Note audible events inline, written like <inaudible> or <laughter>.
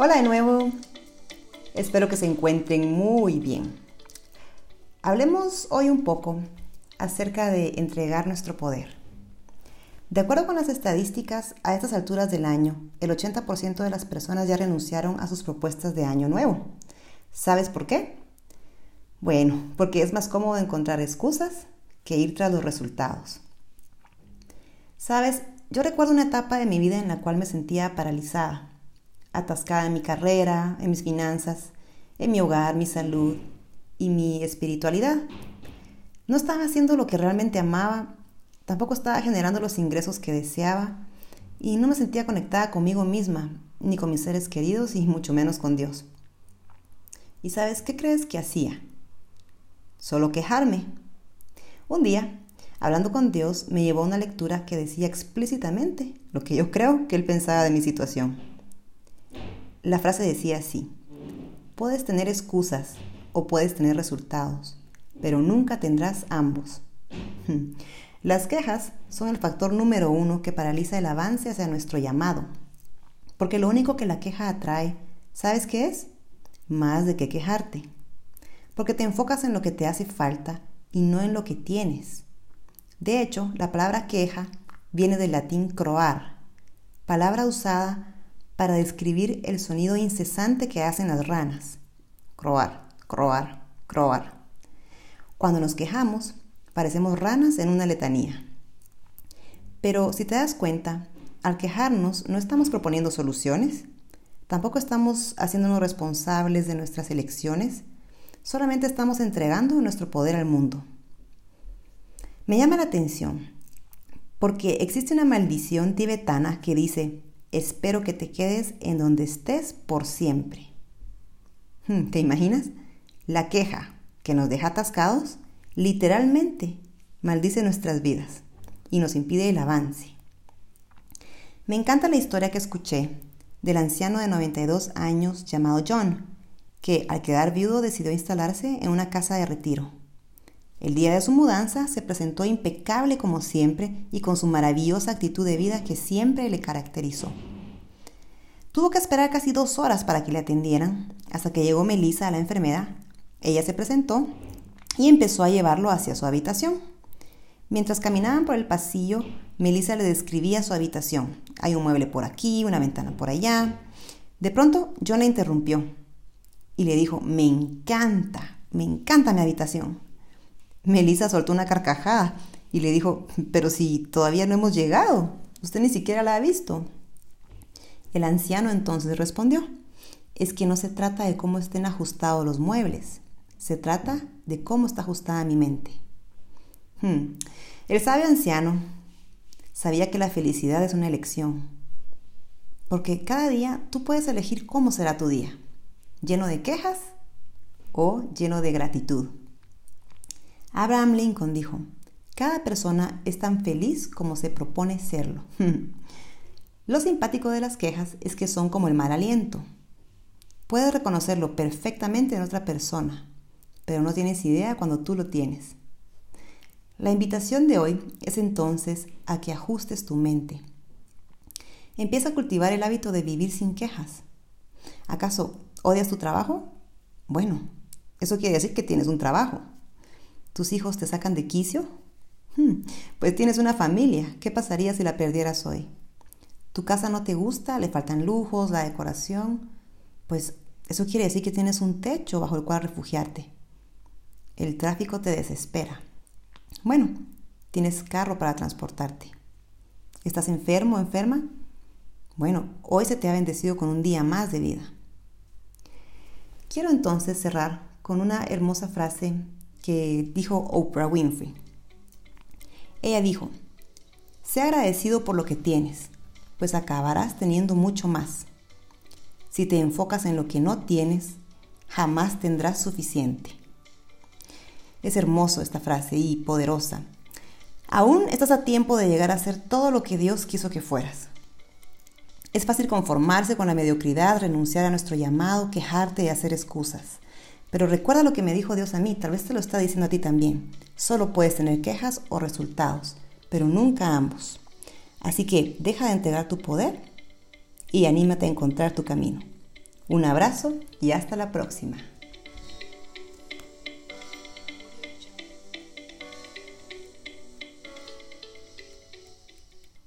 Hola de nuevo. Espero que se encuentren muy bien. Hablemos hoy un poco acerca de entregar nuestro poder. De acuerdo con las estadísticas, a estas alturas del año, el 80% de las personas ya renunciaron a sus propuestas de año nuevo. ¿Sabes por qué? Bueno, porque es más cómodo encontrar excusas que ir tras los resultados. Sabes, yo recuerdo una etapa de mi vida en la cual me sentía paralizada atascada en mi carrera, en mis finanzas, en mi hogar, mi salud y mi espiritualidad. No estaba haciendo lo que realmente amaba, tampoco estaba generando los ingresos que deseaba y no me sentía conectada conmigo misma, ni con mis seres queridos y mucho menos con Dios. ¿Y sabes qué crees que hacía? Solo quejarme. Un día, hablando con Dios, me llevó a una lectura que decía explícitamente lo que yo creo que Él pensaba de mi situación. La frase decía así, puedes tener excusas o puedes tener resultados, pero nunca tendrás ambos. Las quejas son el factor número uno que paraliza el avance hacia nuestro llamado, porque lo único que la queja atrae, ¿sabes qué es? Más de que quejarte, porque te enfocas en lo que te hace falta y no en lo que tienes. De hecho, la palabra queja viene del latín croar, palabra usada para describir el sonido incesante que hacen las ranas. Croar, croar, croar. Cuando nos quejamos, parecemos ranas en una letanía. Pero si te das cuenta, al quejarnos no estamos proponiendo soluciones, tampoco estamos haciéndonos responsables de nuestras elecciones, solamente estamos entregando nuestro poder al mundo. Me llama la atención porque existe una maldición tibetana que dice, espero que te quedes en donde estés por siempre. Hmm, ¿Te imaginas? La queja que nos deja atascados literalmente maldice nuestras vidas y nos impide el avance. Me encanta la historia que escuché del anciano de 92 años llamado John, que al quedar viudo decidió instalarse en una casa de retiro. El día de su mudanza se presentó impecable como siempre y con su maravillosa actitud de vida que siempre le caracterizó. Tuvo que esperar casi dos horas para que le atendieran, hasta que llegó Melissa, la enfermera. Ella se presentó y empezó a llevarlo hacia su habitación. Mientras caminaban por el pasillo, Melissa le describía su habitación. Hay un mueble por aquí, una ventana por allá. De pronto, John la interrumpió y le dijo, me encanta, me encanta mi habitación. Melissa soltó una carcajada y le dijo, pero si todavía no hemos llegado, usted ni siquiera la ha visto. El anciano entonces respondió, es que no se trata de cómo estén ajustados los muebles, se trata de cómo está ajustada mi mente. Hmm. El sabio anciano sabía que la felicidad es una elección, porque cada día tú puedes elegir cómo será tu día, lleno de quejas o lleno de gratitud. Abraham Lincoln dijo, cada persona es tan feliz como se propone serlo. <laughs> Lo simpático de las quejas es que son como el mal aliento. Puedes reconocerlo perfectamente en otra persona, pero no tienes idea cuando tú lo tienes. La invitación de hoy es entonces a que ajustes tu mente. Empieza a cultivar el hábito de vivir sin quejas. ¿Acaso odias tu trabajo? Bueno, eso quiere decir que tienes un trabajo. ¿Tus hijos te sacan de quicio? Hmm, pues tienes una familia. ¿Qué pasaría si la perdieras hoy? ¿Tu casa no te gusta? ¿Le faltan lujos, la decoración? Pues eso quiere decir que tienes un techo bajo el cual refugiarte. El tráfico te desespera. Bueno, tienes carro para transportarte. ¿Estás enfermo o enferma? Bueno, hoy se te ha bendecido con un día más de vida. Quiero entonces cerrar con una hermosa frase que dijo Oprah Winfrey. Ella dijo, sé agradecido por lo que tienes, pues acabarás teniendo mucho más. Si te enfocas en lo que no tienes, jamás tendrás suficiente. Es hermoso esta frase y poderosa. Aún estás a tiempo de llegar a ser todo lo que Dios quiso que fueras. Es fácil conformarse con la mediocridad, renunciar a nuestro llamado, quejarte y hacer excusas. Pero recuerda lo que me dijo Dios a mí, tal vez te lo está diciendo a ti también. Solo puedes tener quejas o resultados, pero nunca ambos. Así que deja de entregar tu poder y anímate a encontrar tu camino. Un abrazo y hasta la próxima.